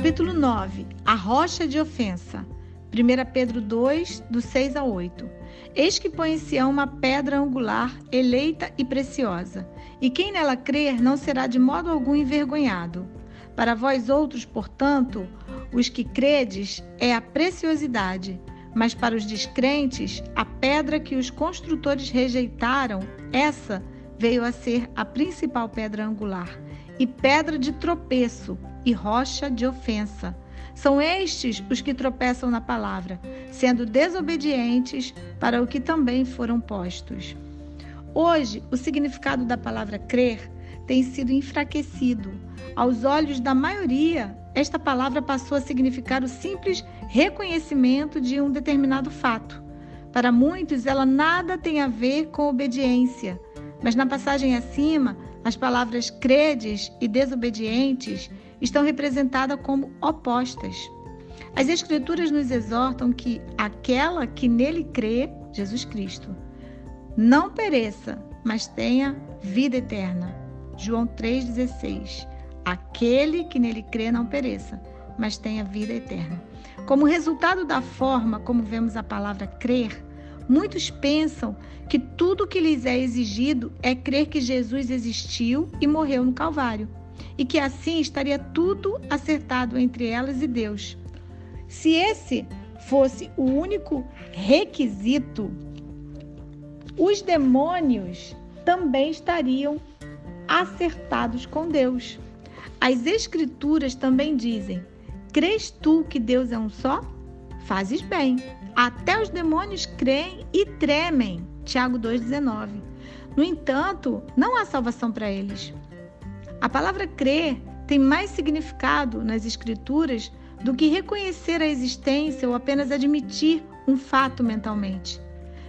Capítulo 9 A rocha de ofensa. 1 Pedro 2, do 6 a 8. Eis que põe em Sião uma pedra angular, eleita e preciosa, e quem nela crer não será de modo algum envergonhado. Para vós outros, portanto, os que credes, é a preciosidade, mas para os descrentes, a pedra que os construtores rejeitaram, essa veio a ser a principal pedra angular, e pedra de tropeço, e rocha de ofensa. São estes os que tropeçam na palavra, sendo desobedientes para o que também foram postos. Hoje, o significado da palavra crer tem sido enfraquecido. Aos olhos da maioria, esta palavra passou a significar o simples reconhecimento de um determinado fato. Para muitos, ela nada tem a ver com obediência, mas na passagem acima, as palavras credes e desobedientes estão representadas como opostas. As Escrituras nos exortam que aquela que nele crê, Jesus Cristo, não pereça, mas tenha vida eterna. João 3,16. Aquele que nele crê não pereça, mas tenha vida eterna. Como resultado da forma como vemos a palavra crer, muitos pensam que tudo o que lhes é exigido é crer que Jesus existiu e morreu no Calvário e que assim estaria tudo acertado entre elas e Deus. Se esse fosse o único requisito, os demônios também estariam acertados com Deus. As Escrituras também dizem: Crês tu que Deus é um só? Fazes bem. Até os demônios creem e tremem. Tiago 2,19. No entanto, não há salvação para eles. A palavra crer tem mais significado nas Escrituras do que reconhecer a existência ou apenas admitir um fato mentalmente.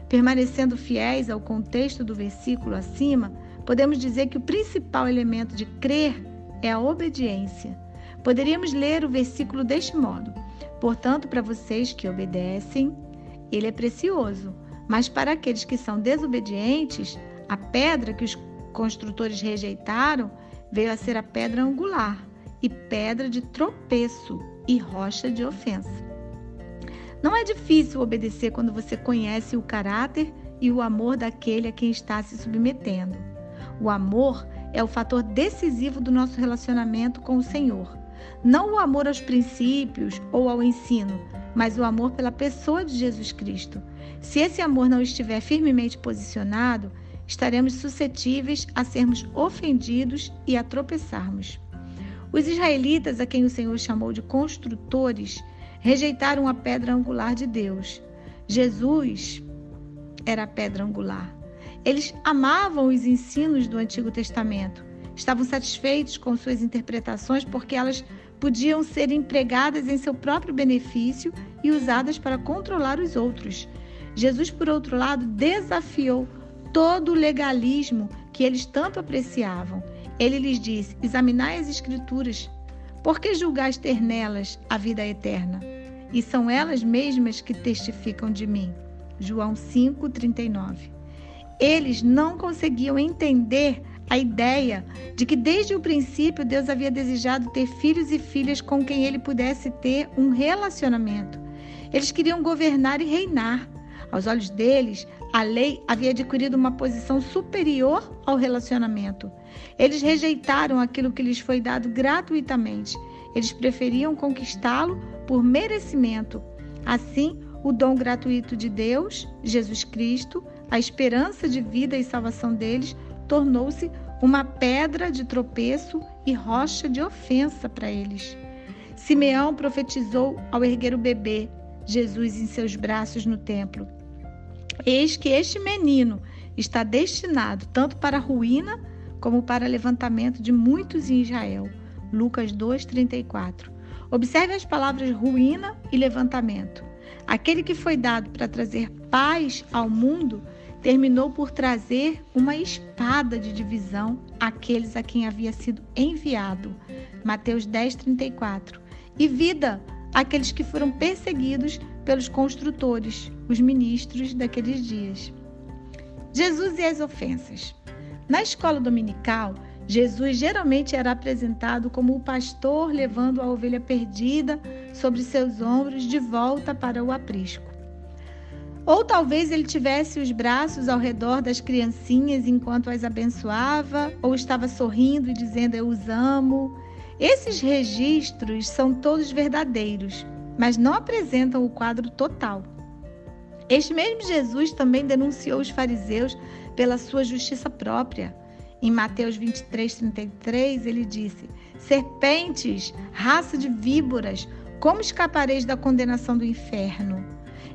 Permanecendo fiéis ao contexto do versículo acima, podemos dizer que o principal elemento de crer é a obediência. Poderíamos ler o versículo deste modo: Portanto, para vocês que obedecem, ele é precioso, mas para aqueles que são desobedientes, a pedra que os construtores rejeitaram veio a ser a pedra angular e pedra de tropeço e rocha de ofensa. Não é difícil obedecer quando você conhece o caráter e o amor daquele a quem está se submetendo. O amor é o fator decisivo do nosso relacionamento com o Senhor. Não o amor aos princípios ou ao ensino, mas o amor pela pessoa de Jesus Cristo. Se esse amor não estiver firmemente posicionado, estaremos suscetíveis a sermos ofendidos e a tropeçarmos. Os israelitas, a quem o Senhor chamou de construtores, rejeitaram a pedra angular de Deus. Jesus era a pedra angular. Eles amavam os ensinos do Antigo Testamento, estavam satisfeitos com suas interpretações porque elas podiam ser empregadas em seu próprio benefício e usadas para controlar os outros. Jesus, por outro lado, desafiou todo o legalismo que eles tanto apreciavam. Ele lhes disse: Examinai as Escrituras, porque julgais ter nelas a vida eterna? E são elas mesmas que testificam de mim. João 5,39. Eles não conseguiam entender a ideia de que desde o princípio Deus havia desejado ter filhos e filhas com quem ele pudesse ter um relacionamento. Eles queriam governar e reinar. Aos olhos deles, a lei havia adquirido uma posição superior ao relacionamento. Eles rejeitaram aquilo que lhes foi dado gratuitamente. Eles preferiam conquistá-lo por merecimento. Assim, o dom gratuito de Deus, Jesus Cristo, a esperança de vida e salvação deles, tornou-se uma pedra de tropeço e rocha de ofensa para eles. Simeão profetizou ao erguer o bebê, Jesus em seus braços no templo. Eis que este menino está destinado tanto para ruína como para levantamento de muitos em Israel. Lucas 2:34. Observe as palavras ruína e levantamento. Aquele que foi dado para trazer paz ao mundo terminou por trazer uma espada de divisão àqueles a quem havia sido enviado. Mateus 10:34. E vida àqueles que foram perseguidos pelos construtores, os ministros daqueles dias. Jesus e as ofensas. Na escola dominical, Jesus geralmente era apresentado como o pastor levando a ovelha perdida sobre seus ombros de volta para o aprisco. Ou talvez ele tivesse os braços ao redor das criancinhas enquanto as abençoava, ou estava sorrindo e dizendo eu os amo. Esses registros são todos verdadeiros, mas não apresentam o quadro total. Este mesmo Jesus também denunciou os fariseus pela sua justiça própria. Em Mateus 23, 33, ele disse: Serpentes, raça de víboras, como escapareis da condenação do inferno?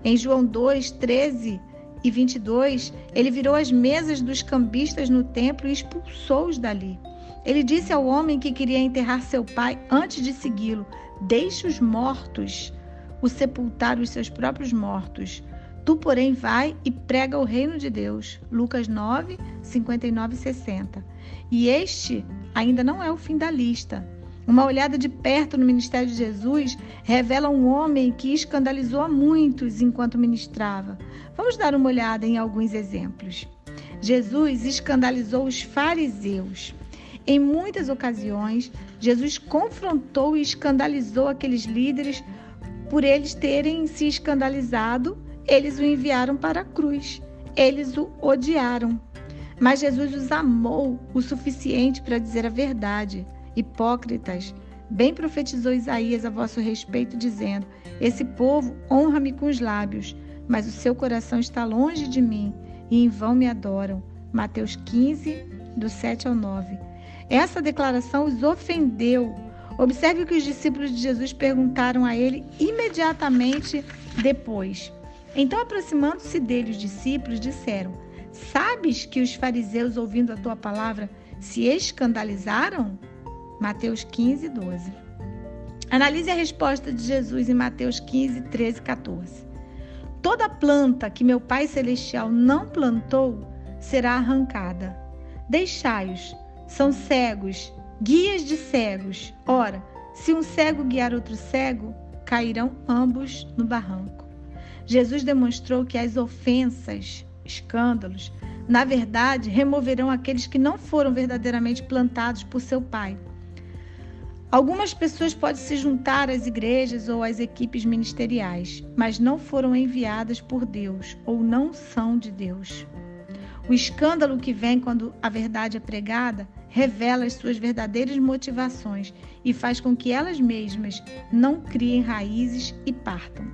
Em João 2, 13 e 22, ele virou as mesas dos cambistas no templo e expulsou-os dali. Ele disse ao homem que queria enterrar seu pai antes de segui-lo: Deixe os mortos o sepultar os seus próprios mortos. Tu, porém, vai e prega o reino de Deus. Lucas 9, 59 e 60. E este ainda não é o fim da lista. Uma olhada de perto no ministério de Jesus revela um homem que escandalizou a muitos enquanto ministrava. Vamos dar uma olhada em alguns exemplos. Jesus escandalizou os fariseus. Em muitas ocasiões, Jesus confrontou e escandalizou aqueles líderes por eles terem se escandalizado eles o enviaram para a cruz. Eles o odiaram. Mas Jesus os amou o suficiente para dizer a verdade. Hipócritas, bem profetizou Isaías a vosso respeito, dizendo: Esse povo honra-me com os lábios, mas o seu coração está longe de mim e em vão me adoram. Mateus 15, do 7 ao 9. Essa declaração os ofendeu. Observe que os discípulos de Jesus perguntaram a ele imediatamente depois. Então, aproximando-se dele, os discípulos disseram: Sabes que os fariseus, ouvindo a tua palavra, se escandalizaram? Mateus 15, 12. Analise a resposta de Jesus em Mateus 15, 13 e 14. Toda planta que meu Pai Celestial não plantou será arrancada. Deixai-os, são cegos, guias de cegos. Ora, se um cego guiar outro cego, cairão ambos no barranco. Jesus demonstrou que as ofensas, escândalos, na verdade, removerão aqueles que não foram verdadeiramente plantados por seu Pai. Algumas pessoas podem se juntar às igrejas ou às equipes ministeriais, mas não foram enviadas por Deus ou não são de Deus. O escândalo que vem quando a verdade é pregada revela as suas verdadeiras motivações e faz com que elas mesmas não criem raízes e partam.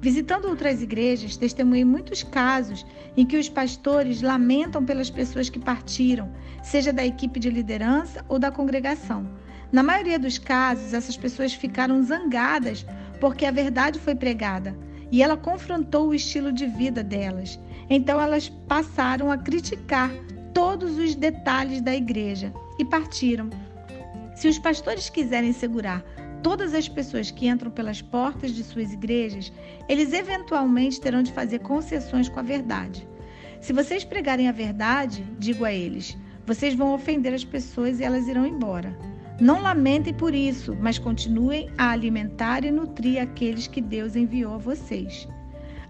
Visitando outras igrejas, testemunhei muitos casos em que os pastores lamentam pelas pessoas que partiram, seja da equipe de liderança ou da congregação. Na maioria dos casos, essas pessoas ficaram zangadas porque a verdade foi pregada e ela confrontou o estilo de vida delas. Então elas passaram a criticar todos os detalhes da igreja e partiram. Se os pastores quiserem segurar todas as pessoas que entram pelas portas de suas igrejas, eles eventualmente terão de fazer concessões com a verdade. Se vocês pregarem a verdade, digo a eles, vocês vão ofender as pessoas e elas irão embora. Não lamentem por isso, mas continuem a alimentar e nutrir aqueles que Deus enviou a vocês.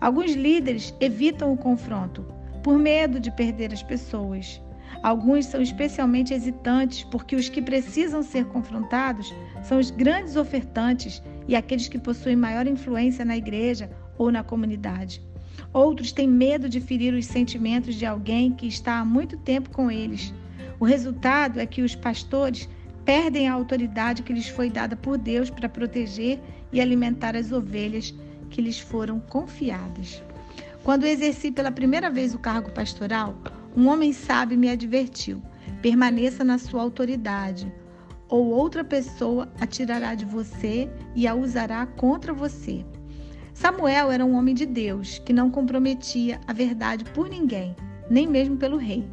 Alguns líderes evitam o confronto por medo de perder as pessoas. Alguns são especialmente hesitantes porque os que precisam ser confrontados são os grandes ofertantes e aqueles que possuem maior influência na igreja ou na comunidade. Outros têm medo de ferir os sentimentos de alguém que está há muito tempo com eles. O resultado é que os pastores perdem a autoridade que lhes foi dada por Deus para proteger e alimentar as ovelhas que lhes foram confiadas. Quando exerci pela primeira vez o cargo pastoral, um homem sábio me advertiu: permaneça na sua autoridade, ou outra pessoa a tirará de você e a usará contra você. Samuel era um homem de Deus que não comprometia a verdade por ninguém, nem mesmo pelo rei.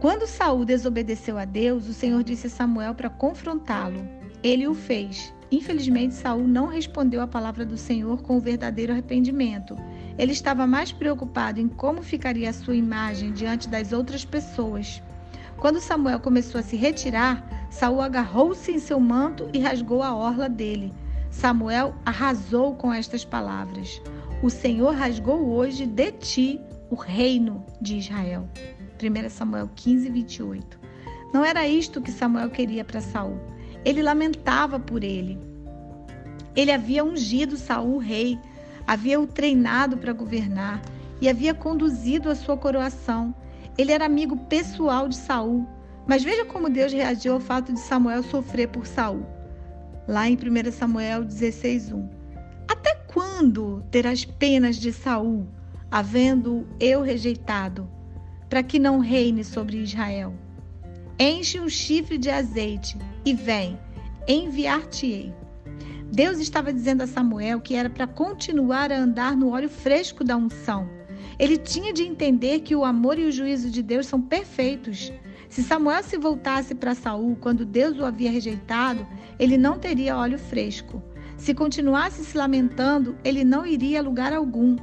Quando Saul desobedeceu a Deus, o Senhor disse a Samuel para confrontá-lo. Ele o fez. Infelizmente, Saul não respondeu à palavra do Senhor com o verdadeiro arrependimento ele estava mais preocupado em como ficaria a sua imagem diante das outras pessoas. Quando Samuel começou a se retirar, Saul agarrou-se em seu manto e rasgou a orla dele. Samuel arrasou com estas palavras: O Senhor rasgou hoje de ti o reino de Israel. 1 Samuel 15, 28. Não era isto que Samuel queria para Saul. Ele lamentava por ele. Ele havia ungido Saul rei, havia o treinado para governar e havia conduzido a sua coroação. Ele era amigo pessoal de Saul. Mas veja como Deus reagiu ao fato de Samuel sofrer por Saul. Lá em 1 Samuel 16:1. Até quando terás penas de Saul, havendo eu rejeitado, para que não reine sobre Israel? Enche um chifre de azeite e vem, enviar-te-ei. Deus estava dizendo a Samuel que era para continuar a andar no óleo fresco da unção. Ele tinha de entender que o amor e o juízo de Deus são perfeitos. Se Samuel se voltasse para Saul quando Deus o havia rejeitado, ele não teria óleo fresco. Se continuasse se lamentando, ele não iria a lugar algum.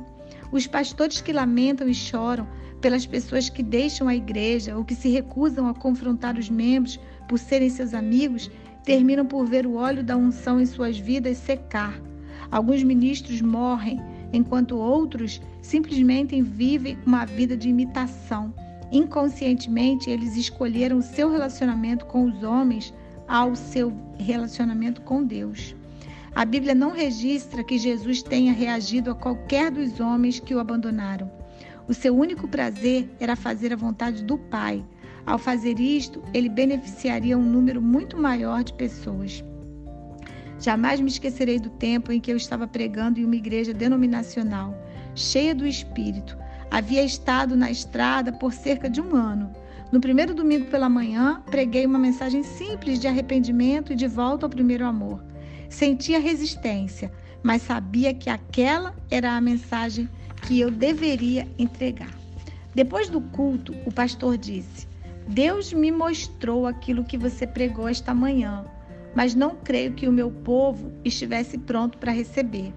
Os pastores que lamentam e choram pelas pessoas que deixam a igreja ou que se recusam a confrontar os membros por serem seus amigos, terminam por ver o óleo da unção em suas vidas secar. Alguns ministros morrem, enquanto outros simplesmente vivem uma vida de imitação. Inconscientemente, eles escolheram o seu relacionamento com os homens ao seu relacionamento com Deus. A Bíblia não registra que Jesus tenha reagido a qualquer dos homens que o abandonaram. O seu único prazer era fazer a vontade do Pai. Ao fazer isto, ele beneficiaria um número muito maior de pessoas. Jamais me esquecerei do tempo em que eu estava pregando em uma igreja denominacional, cheia do Espírito. Havia estado na estrada por cerca de um ano. No primeiro domingo pela manhã, preguei uma mensagem simples de arrependimento e de volta ao primeiro amor. Sentia resistência, mas sabia que aquela era a mensagem que eu deveria entregar. Depois do culto, o pastor disse: Deus me mostrou aquilo que você pregou esta manhã, mas não creio que o meu povo estivesse pronto para receber.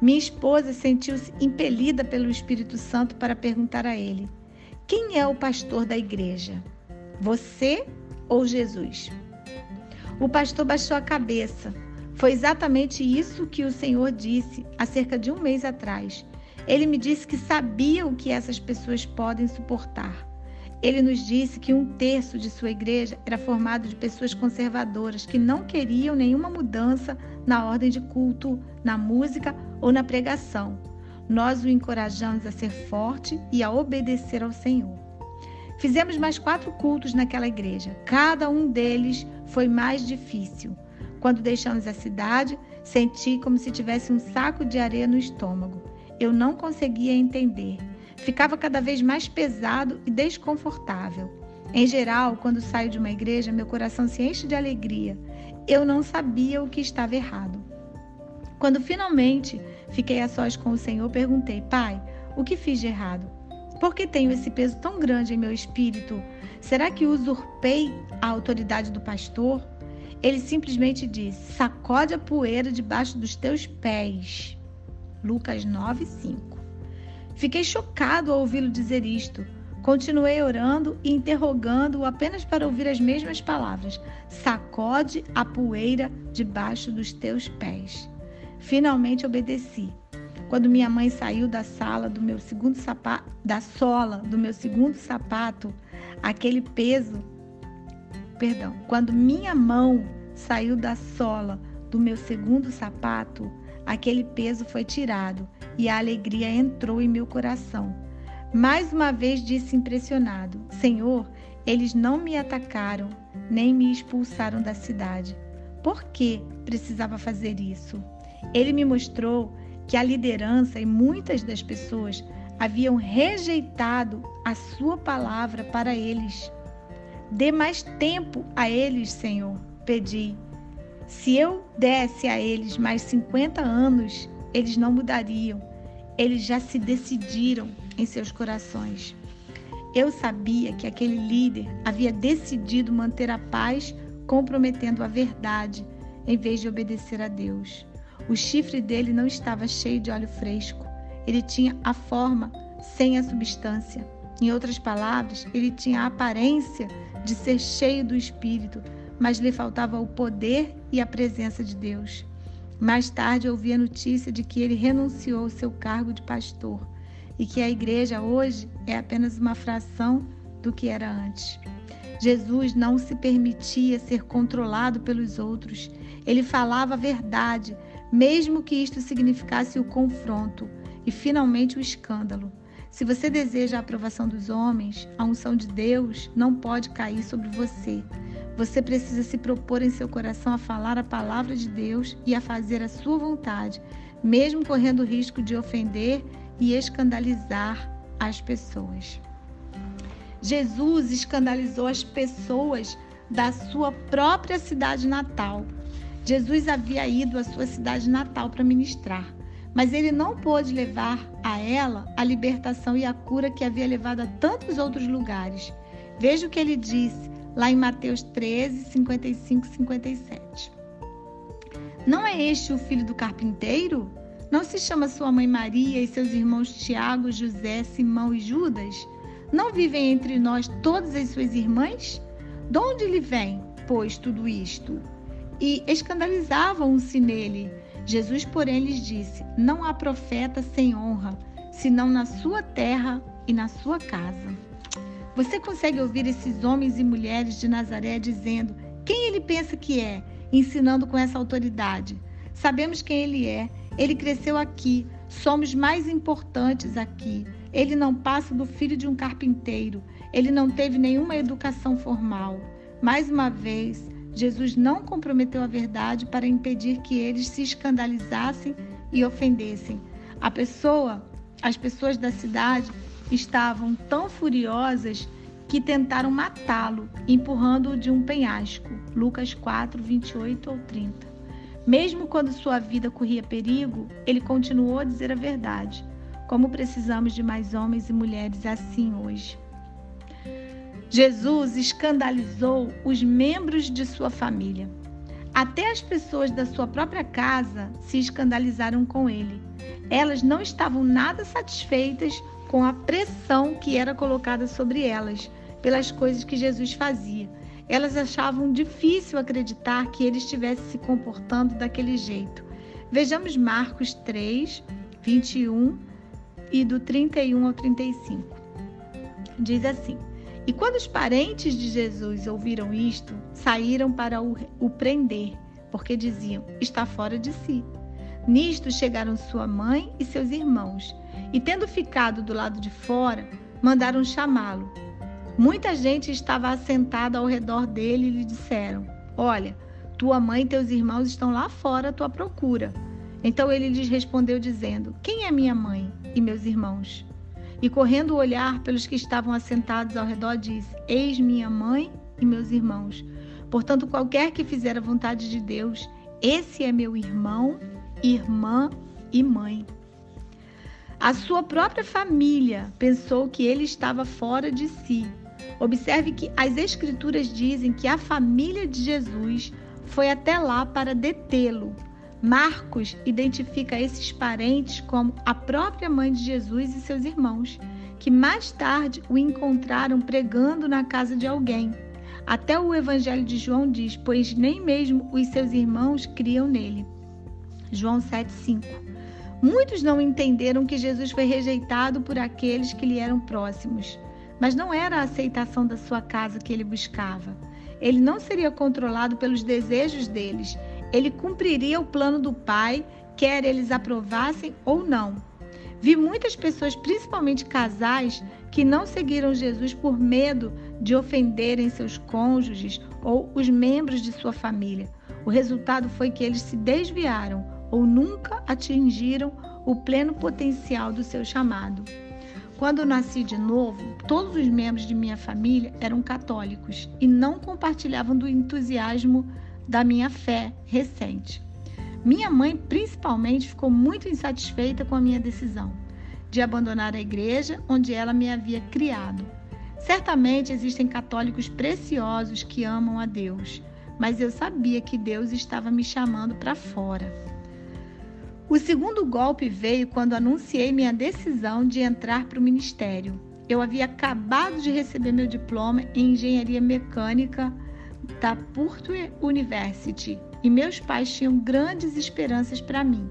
Minha esposa sentiu-se impelida pelo Espírito Santo para perguntar a ele: Quem é o pastor da igreja? Você ou Jesus? O pastor baixou a cabeça. Foi exatamente isso que o Senhor disse há cerca de um mês atrás. Ele me disse que sabia o que essas pessoas podem suportar. Ele nos disse que um terço de sua igreja era formado de pessoas conservadoras que não queriam nenhuma mudança na ordem de culto, na música ou na pregação. Nós o encorajamos a ser forte e a obedecer ao Senhor. Fizemos mais quatro cultos naquela igreja. Cada um deles foi mais difícil. Quando deixamos a cidade, senti como se tivesse um saco de areia no estômago eu não conseguia entender. Ficava cada vez mais pesado e desconfortável. Em geral, quando saio de uma igreja, meu coração se enche de alegria. Eu não sabia o que estava errado. Quando finalmente fiquei a sós com o Senhor, perguntei: Pai, o que fiz de errado? Por que tenho esse peso tão grande em meu espírito? Será que usurpei a autoridade do pastor? Ele simplesmente disse: Sacode a poeira debaixo dos teus pés. Lucas 9, 5. Fiquei chocado ao ouvi-lo dizer isto. Continuei orando e interrogando-o apenas para ouvir as mesmas palavras: Sacode a poeira debaixo dos teus pés. Finalmente obedeci. Quando minha mãe saiu da sala do meu segundo sapato, da sola do meu segundo sapato, aquele peso, perdão, quando minha mão saiu da sola do meu segundo sapato, aquele peso foi tirado e a alegria entrou em meu coração. Mais uma vez disse impressionado: Senhor, eles não me atacaram, nem me expulsaram da cidade. Por que precisava fazer isso? Ele me mostrou que a liderança e muitas das pessoas haviam rejeitado a sua palavra para eles. Dê mais tempo a eles, Senhor, pedi. Se eu desse a eles mais 50 anos, eles não mudariam. Eles já se decidiram em seus corações. Eu sabia que aquele líder havia decidido manter a paz, comprometendo a verdade, em vez de obedecer a Deus. O chifre dele não estava cheio de óleo fresco. Ele tinha a forma sem a substância. Em outras palavras, ele tinha a aparência de ser cheio do espírito, mas lhe faltava o poder e a presença de Deus. Mais tarde ouvi a notícia de que ele renunciou ao seu cargo de pastor e que a igreja hoje é apenas uma fração do que era antes. Jesus não se permitia ser controlado pelos outros. Ele falava a verdade, mesmo que isto significasse o confronto e finalmente o escândalo. Se você deseja a aprovação dos homens, a unção de Deus não pode cair sobre você. Você precisa se propor em seu coração a falar a palavra de Deus e a fazer a sua vontade, mesmo correndo o risco de ofender e escandalizar as pessoas. Jesus escandalizou as pessoas da sua própria cidade natal. Jesus havia ido à sua cidade natal para ministrar, mas ele não pôde levar a ela a libertação e a cura que havia levado a tantos outros lugares. Veja o que ele disse lá em Mateus 13, 55 e 57. Não é este o filho do carpinteiro? Não se chama sua mãe Maria e seus irmãos Tiago, José, Simão e Judas? Não vivem entre nós todas as suas irmãs? De onde lhe vem, pois, tudo isto? E escandalizavam-se nele. Jesus, porém, lhes disse: Não há profeta sem honra, senão na sua terra e na sua casa. Você consegue ouvir esses homens e mulheres de Nazaré dizendo quem ele pensa que é, ensinando com essa autoridade? Sabemos quem ele é. Ele cresceu aqui. Somos mais importantes aqui. Ele não passa do filho de um carpinteiro. Ele não teve nenhuma educação formal. Mais uma vez, Jesus não comprometeu a verdade para impedir que eles se escandalizassem e ofendessem. A pessoa, as pessoas da cidade estavam tão furiosas que tentaram matá-lo, empurrando-o de um penhasco. Lucas 4, 28 ou 30. Mesmo quando sua vida corria perigo, ele continuou a dizer a verdade. Como precisamos de mais homens e mulheres assim hoje. Jesus escandalizou os membros de sua família. Até as pessoas da sua própria casa se escandalizaram com ele. Elas não estavam nada satisfeitas com a pressão que era colocada sobre elas pelas coisas que Jesus fazia. Elas achavam difícil acreditar que ele estivesse se comportando daquele jeito. Vejamos Marcos 3, 21 e do 31 ao 35. Diz assim: E quando os parentes de Jesus ouviram isto, saíram para o, o prender, porque diziam: Está fora de si. Nisto chegaram sua mãe e seus irmãos, e tendo ficado do lado de fora, mandaram chamá-lo. Muita gente estava assentada ao redor dele e lhe disseram: Olha, tua mãe e teus irmãos estão lá fora à tua procura. Então ele lhes respondeu, dizendo: Quem é minha mãe e meus irmãos? E correndo o olhar pelos que estavam assentados ao redor, disse: Eis minha mãe e meus irmãos. Portanto, qualquer que fizer a vontade de Deus, esse é meu irmão, irmã e mãe. A sua própria família pensou que ele estava fora de si. Observe que as Escrituras dizem que a família de Jesus foi até lá para detê-lo, Marcos identifica esses parentes como a própria mãe de Jesus e seus irmãos, que mais tarde o encontraram pregando na casa de alguém. Até o Evangelho de João diz: Pois nem mesmo os seus irmãos criam nele. João 7,5. Muitos não entenderam que Jesus foi rejeitado por aqueles que lhe eram próximos, mas não era a aceitação da sua casa que ele buscava. Ele não seria controlado pelos desejos deles, ele cumpriria o plano do Pai, quer eles aprovassem ou não. Vi muitas pessoas, principalmente casais, que não seguiram Jesus por medo de ofenderem seus cônjuges ou os membros de sua família. O resultado foi que eles se desviaram ou nunca atingiram o pleno potencial do seu chamado. Quando nasci de novo, todos os membros de minha família eram católicos e não compartilhavam do entusiasmo da minha fé recente. Minha mãe, principalmente, ficou muito insatisfeita com a minha decisão de abandonar a igreja onde ela me havia criado. Certamente existem católicos preciosos que amam a Deus, mas eu sabia que Deus estava me chamando para fora. O segundo golpe veio quando anunciei minha decisão de entrar para o ministério. Eu havia acabado de receber meu diploma em engenharia mecânica da Purdue University e meus pais tinham grandes esperanças para mim.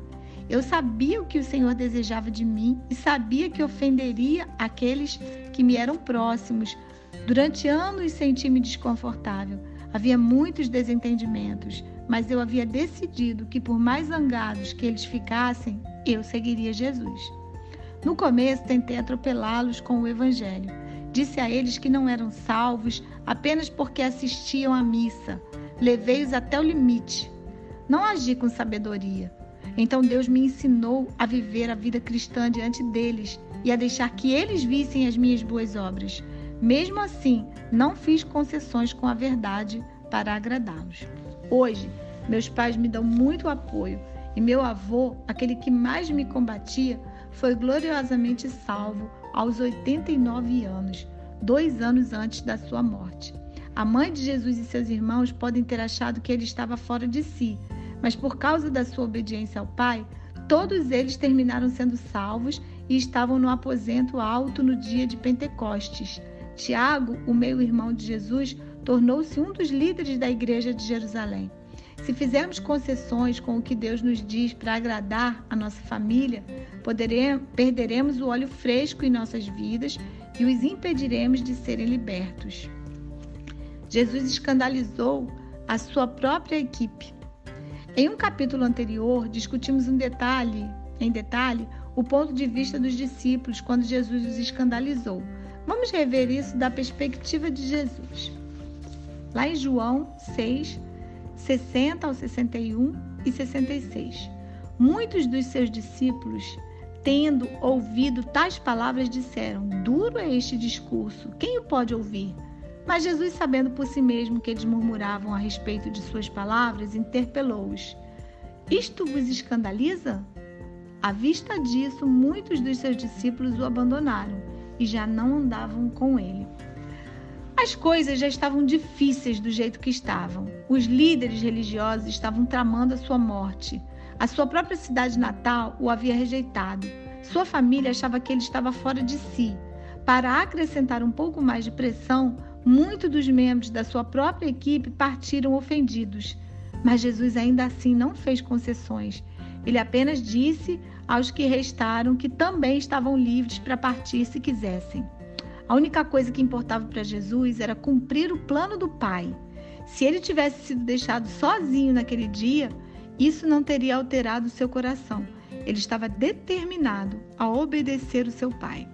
Eu sabia o que o Senhor desejava de mim e sabia que ofenderia aqueles que me eram próximos Durante anos senti-me desconfortável. Havia muitos desentendimentos, mas eu havia decidido que, por mais zangados que eles ficassem, eu seguiria Jesus. No começo, tentei atropelá-los com o Evangelho. Disse a eles que não eram salvos apenas porque assistiam à missa. Levei-os até o limite. Não agi com sabedoria. Então Deus me ensinou a viver a vida cristã diante deles e a deixar que eles vissem as minhas boas obras. Mesmo assim, não fiz concessões com a verdade para agradá-los. Hoje, meus pais me dão muito apoio e meu avô, aquele que mais me combatia, foi gloriosamente salvo aos 89 anos, dois anos antes da sua morte. A mãe de Jesus e seus irmãos podem ter achado que ele estava fora de si, mas por causa da sua obediência ao Pai, todos eles terminaram sendo salvos e estavam no aposento alto no dia de Pentecostes. Tiago, o meio-irmão de Jesus, tornou-se um dos líderes da igreja de Jerusalém. Se fizermos concessões com o que Deus nos diz para agradar a nossa família, perderemos o óleo fresco em nossas vidas e os impediremos de serem libertos. Jesus escandalizou a sua própria equipe. Em um capítulo anterior, discutimos um detalhe, em detalhe, o ponto de vista dos discípulos quando Jesus os escandalizou. Vamos rever isso da perspectiva de Jesus. Lá em João 6, 60 ao 61 e 66. Muitos dos seus discípulos, tendo ouvido tais palavras, disseram: Duro é este discurso, quem o pode ouvir? Mas Jesus, sabendo por si mesmo que eles murmuravam a respeito de suas palavras, interpelou-os: Isto vos escandaliza? À vista disso, muitos dos seus discípulos o abandonaram e já não andavam com ele. As coisas já estavam difíceis do jeito que estavam. Os líderes religiosos estavam tramando a sua morte. A sua própria cidade natal o havia rejeitado. Sua família achava que ele estava fora de si. Para acrescentar um pouco mais de pressão, muitos dos membros da sua própria equipe partiram ofendidos. Mas Jesus ainda assim não fez concessões. Ele apenas disse aos que restaram que também estavam livres para partir se quisessem. A única coisa que importava para Jesus era cumprir o plano do Pai. Se ele tivesse sido deixado sozinho naquele dia, isso não teria alterado seu coração. Ele estava determinado a obedecer o seu Pai.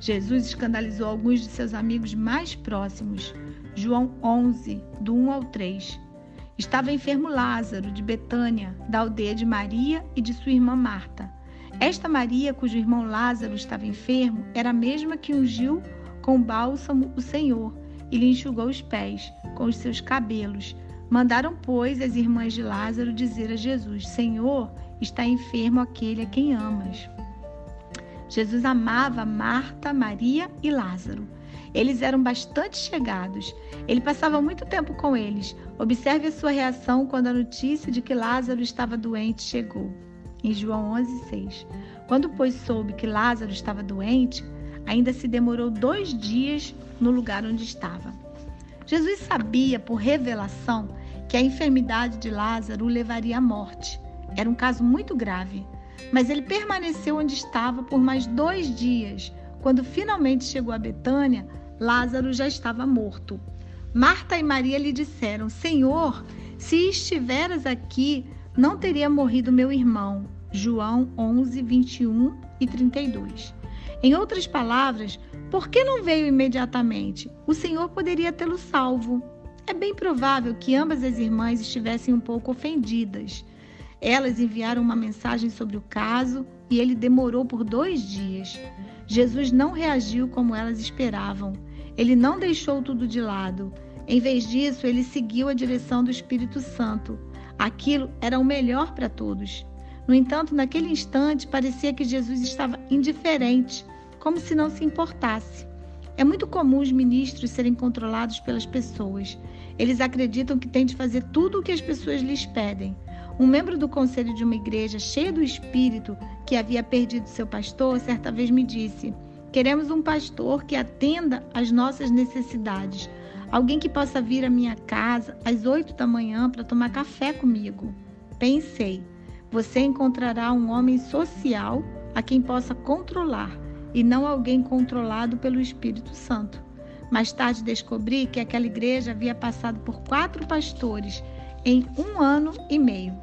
Jesus escandalizou alguns de seus amigos mais próximos. João 11, do 1 ao 3. Estava enfermo Lázaro, de Betânia, da aldeia de Maria e de sua irmã Marta. Esta Maria, cujo irmão Lázaro estava enfermo, era a mesma que ungiu com bálsamo o Senhor e lhe enxugou os pés com os seus cabelos. Mandaram, pois, as irmãs de Lázaro dizer a Jesus: Senhor, está enfermo aquele a quem amas. Jesus amava Marta, Maria e Lázaro. Eles eram bastante chegados. Ele passava muito tempo com eles. Observe a sua reação quando a notícia de que Lázaro estava doente chegou em João 11,6. Quando, pois, soube que Lázaro estava doente, ainda se demorou dois dias no lugar onde estava. Jesus sabia, por revelação, que a enfermidade de Lázaro o levaria à morte. Era um caso muito grave. Mas ele permaneceu onde estava por mais dois dias. Quando finalmente chegou a Betânia, Lázaro já estava morto. Marta e Maria lhe disseram: Senhor, se estiveras aqui, não teria morrido meu irmão. João 11, 21 e 32. Em outras palavras, por que não veio imediatamente? O Senhor poderia tê-lo salvo. É bem provável que ambas as irmãs estivessem um pouco ofendidas. Elas enviaram uma mensagem sobre o caso e ele demorou por dois dias. Jesus não reagiu como elas esperavam. Ele não deixou tudo de lado. Em vez disso, ele seguiu a direção do Espírito Santo. Aquilo era o melhor para todos. No entanto, naquele instante, parecia que Jesus estava indiferente, como se não se importasse. É muito comum os ministros serem controlados pelas pessoas. Eles acreditam que têm de fazer tudo o que as pessoas lhes pedem. Um membro do conselho de uma igreja cheio do espírito, que havia perdido seu pastor, certa vez me disse: Queremos um pastor que atenda às nossas necessidades, Alguém que possa vir à minha casa às oito da manhã para tomar café comigo. Pensei, você encontrará um homem social a quem possa controlar e não alguém controlado pelo Espírito Santo. Mais tarde descobri que aquela igreja havia passado por quatro pastores em um ano e meio.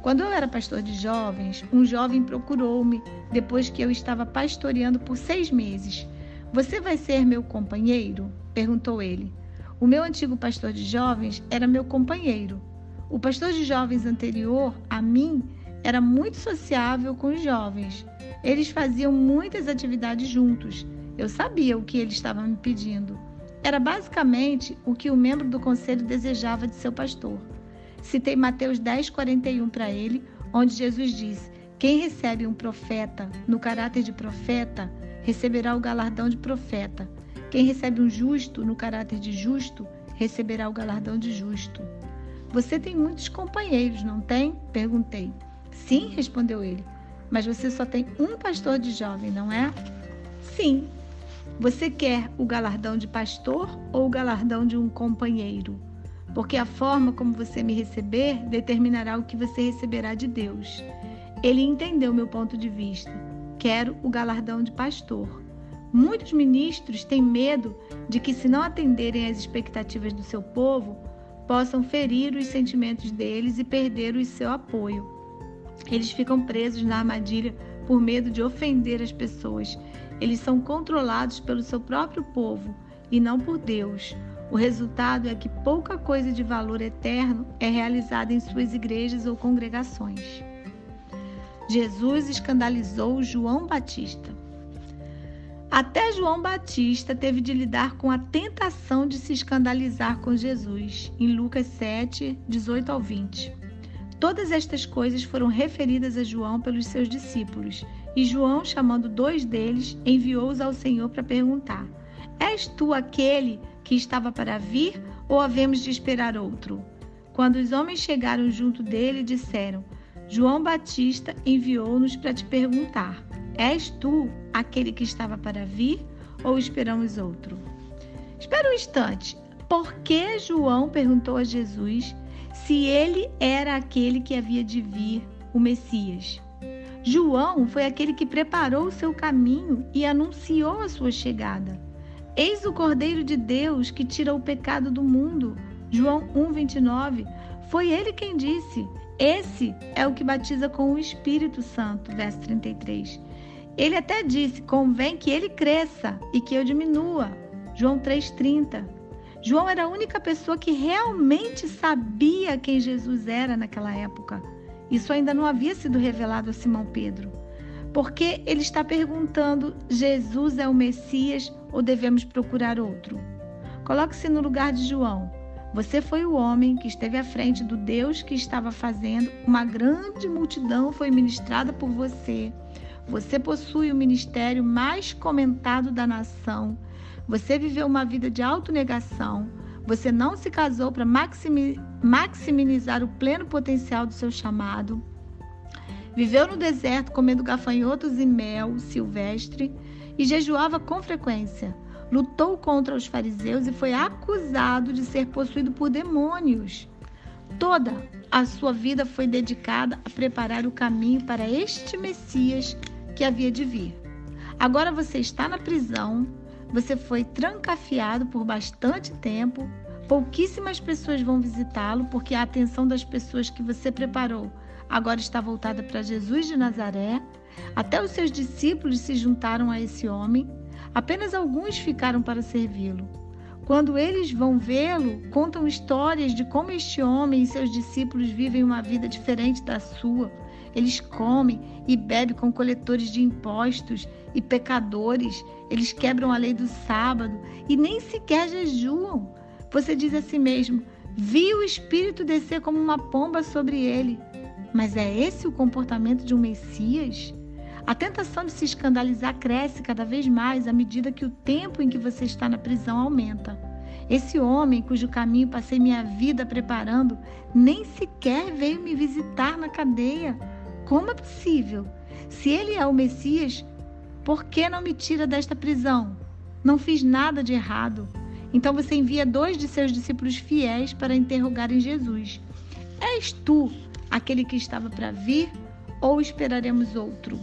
Quando eu era pastor de jovens, um jovem procurou-me depois que eu estava pastoreando por seis meses. Você vai ser meu companheiro? perguntou ele. O meu antigo pastor de jovens era meu companheiro. O pastor de jovens anterior a mim era muito sociável com os jovens. Eles faziam muitas atividades juntos. Eu sabia o que ele estava me pedindo. Era basicamente o que o membro do conselho desejava de seu pastor. Citei Mateus 10, 41 para ele, onde Jesus diz: Quem recebe um profeta no caráter de profeta, receberá o galardão de profeta. Quem recebe um justo no caráter de justo, receberá o galardão de justo. Você tem muitos companheiros, não tem? Perguntei. Sim, respondeu ele. Mas você só tem um pastor de jovem, não é? Sim. Você quer o galardão de pastor ou o galardão de um companheiro? porque a forma como você me receber determinará o que você receberá de Deus. Ele entendeu meu ponto de vista. Quero o galardão de pastor. Muitos ministros têm medo de que, se não atenderem às expectativas do seu povo, possam ferir os sentimentos deles e perder o seu apoio. Eles ficam presos na armadilha por medo de ofender as pessoas. Eles são controlados pelo seu próprio povo e não por Deus. O resultado é que pouca coisa de valor eterno é realizada em suas igrejas ou congregações. Jesus escandalizou João Batista. Até João Batista teve de lidar com a tentação de se escandalizar com Jesus, em Lucas 7, 18 ao 20. Todas estas coisas foram referidas a João pelos seus discípulos, e João, chamando dois deles, enviou-os ao Senhor para perguntar: És tu aquele que estava para vir, ou havemos de esperar outro? Quando os homens chegaram junto dele, disseram: João Batista enviou-nos para te perguntar: És tu aquele que estava para vir, ou esperamos outro? Espera um instante. Por que João perguntou a Jesus se ele era aquele que havia de vir, o Messias? João foi aquele que preparou o seu caminho e anunciou a sua chegada. Eis o Cordeiro de Deus que tira o pecado do mundo. João 1:29. Foi ele quem disse: Esse é o que batiza com o Espírito Santo, verso 33. Ele até disse: Convém que ele cresça e que eu diminua. João 3:30. João era a única pessoa que realmente sabia quem Jesus era naquela época. Isso ainda não havia sido revelado a Simão Pedro. Porque ele está perguntando: Jesus é o Messias ou devemos procurar outro? Coloque-se no lugar de João. Você foi o homem que esteve à frente do Deus que estava fazendo, uma grande multidão foi ministrada por você. Você possui o ministério mais comentado da nação. Você viveu uma vida de autonegação. Você não se casou para maximizar o pleno potencial do seu chamado. Viveu no deserto comendo gafanhotos e mel silvestre e jejuava com frequência. Lutou contra os fariseus e foi acusado de ser possuído por demônios. Toda a sua vida foi dedicada a preparar o caminho para este Messias que havia de vir. Agora você está na prisão, você foi trancafiado por bastante tempo, pouquíssimas pessoas vão visitá-lo porque a atenção das pessoas que você preparou agora está voltada para Jesus de Nazaré. Até os seus discípulos se juntaram a esse homem, apenas alguns ficaram para servi-lo. Quando eles vão vê-lo, contam histórias de como este homem e seus discípulos vivem uma vida diferente da sua. Eles comem e bebem com coletores de impostos e pecadores. Eles quebram a lei do sábado e nem sequer jejuam. Você diz a si mesmo: Vi o Espírito descer como uma pomba sobre ele. Mas é esse o comportamento de um Messias? A tentação de se escandalizar cresce cada vez mais à medida que o tempo em que você está na prisão aumenta. Esse homem, cujo caminho passei minha vida preparando, nem sequer veio me visitar na cadeia. Como é possível? Se ele é o Messias, por que não me tira desta prisão? Não fiz nada de errado. Então você envia dois de seus discípulos fiéis para interrogarem Jesus. És tu aquele que estava para vir ou esperaremos outro?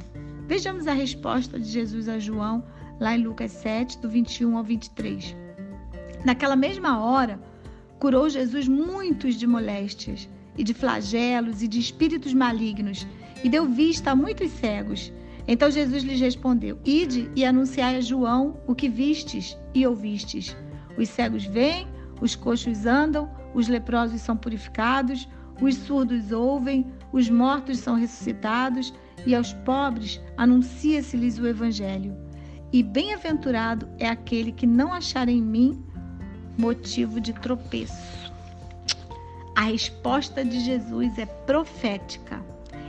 Vejamos a resposta de Jesus a João, lá em Lucas 7, do 21 ao 23. Naquela mesma hora, curou Jesus muitos de moléstias, e de flagelos, e de espíritos malignos, e deu vista a muitos cegos. Então Jesus lhes respondeu: Ide e anunciai a João o que vistes e ouvistes. Os cegos vêm, os coxos andam, os leprosos são purificados, os surdos ouvem, os mortos são ressuscitados, e aos pobres anuncia-se-lhes o Evangelho. E bem-aventurado é aquele que não achar em mim motivo de tropeço. A resposta de Jesus é profética.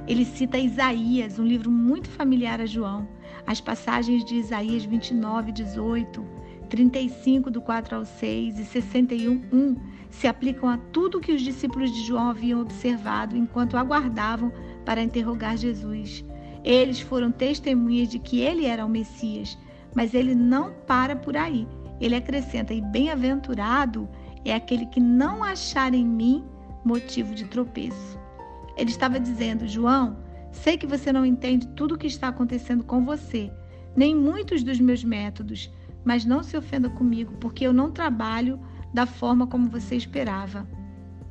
Ele cita Isaías, um livro muito familiar a João, as passagens de Isaías 29, 18, 35, do 4 ao 6 e 61, 1 se aplicam a tudo que os discípulos de João haviam observado enquanto aguardavam para interrogar Jesus. Eles foram testemunhas de que ele era o Messias, mas ele não para por aí. Ele acrescenta: E bem-aventurado é aquele que não achar em mim motivo de tropeço. Ele estava dizendo: João, sei que você não entende tudo o que está acontecendo com você, nem muitos dos meus métodos, mas não se ofenda comigo, porque eu não trabalho da forma como você esperava.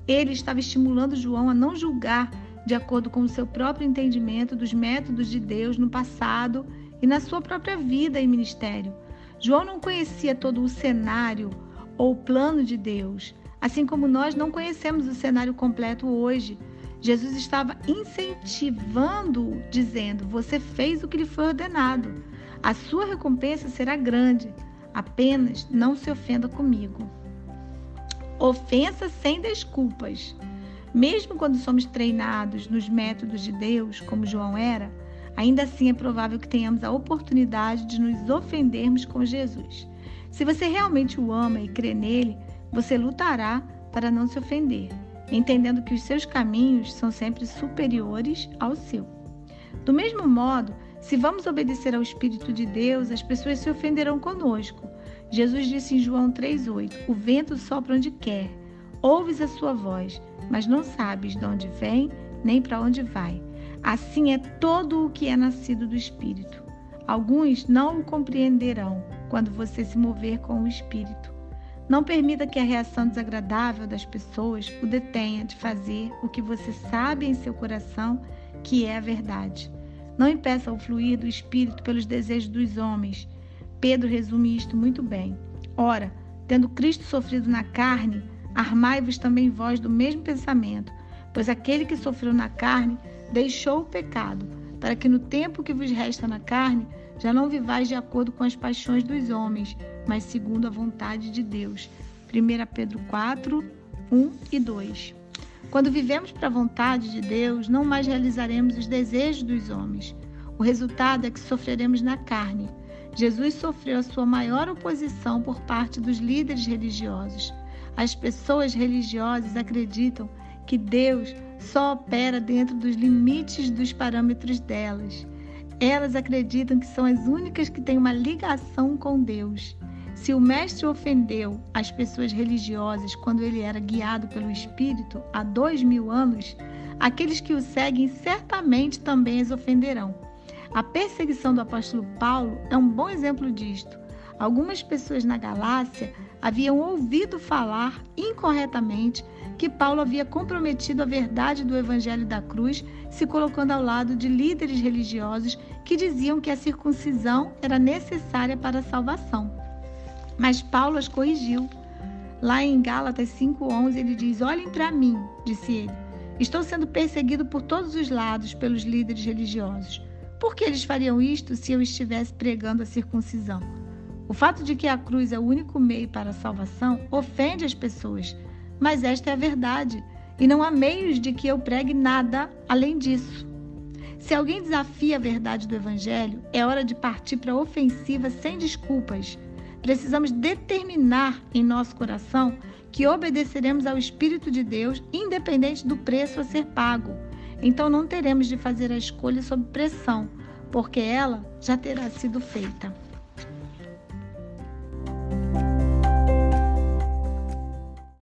Ele estava estimulando João a não julgar de acordo com o seu próprio entendimento dos métodos de Deus no passado e na sua própria vida e ministério. João não conhecia todo o cenário ou plano de Deus, assim como nós não conhecemos o cenário completo hoje. Jesus estava incentivando-o, dizendo: Você fez o que lhe foi ordenado. A sua recompensa será grande. Apenas não se ofenda comigo. Ofensa sem desculpas. Mesmo quando somos treinados nos métodos de Deus, como João era, ainda assim é provável que tenhamos a oportunidade de nos ofendermos com Jesus. Se você realmente o ama e crê nele, você lutará para não se ofender, entendendo que os seus caminhos são sempre superiores ao seu. Do mesmo modo, se vamos obedecer ao Espírito de Deus, as pessoas se ofenderão conosco. Jesus disse em João 3,8: O vento sopra onde quer, ouves a sua voz, mas não sabes de onde vem nem para onde vai. Assim é todo o que é nascido do Espírito. Alguns não o compreenderão quando você se mover com o Espírito. Não permita que a reação desagradável das pessoas o detenha de fazer o que você sabe em seu coração que é a verdade. Não impeça o fluir do Espírito pelos desejos dos homens. Pedro resume isto muito bem. Ora, tendo Cristo sofrido na carne, armai-vos também vós do mesmo pensamento, pois aquele que sofreu na carne deixou o pecado, para que no tempo que vos resta na carne, já não vivais de acordo com as paixões dos homens, mas segundo a vontade de Deus. 1 Pedro 4, 1 e 2. Quando vivemos para a vontade de Deus, não mais realizaremos os desejos dos homens. O resultado é que sofreremos na carne. Jesus sofreu a sua maior oposição por parte dos líderes religiosos. As pessoas religiosas acreditam que Deus só opera dentro dos limites dos parâmetros delas. Elas acreditam que são as únicas que têm uma ligação com Deus. Se o Mestre ofendeu as pessoas religiosas quando ele era guiado pelo Espírito há dois mil anos, aqueles que o seguem certamente também as ofenderão. A perseguição do apóstolo Paulo é um bom exemplo disto. Algumas pessoas na Galácia haviam ouvido falar incorretamente que Paulo havia comprometido a verdade do Evangelho da Cruz, se colocando ao lado de líderes religiosos que diziam que a circuncisão era necessária para a salvação. Mas Paulo as corrigiu. Lá em Gálatas 5,11 ele diz: Olhem para mim, disse ele. Estou sendo perseguido por todos os lados pelos líderes religiosos. Por que eles fariam isto se eu estivesse pregando a circuncisão? O fato de que a cruz é o único meio para a salvação ofende as pessoas, mas esta é a verdade, e não há meios de que eu pregue nada além disso. Se alguém desafia a verdade do Evangelho, é hora de partir para a ofensiva sem desculpas. Precisamos determinar em nosso coração que obedeceremos ao Espírito de Deus, independente do preço a ser pago. Então não teremos de fazer a escolha sob pressão, porque ela já terá sido feita.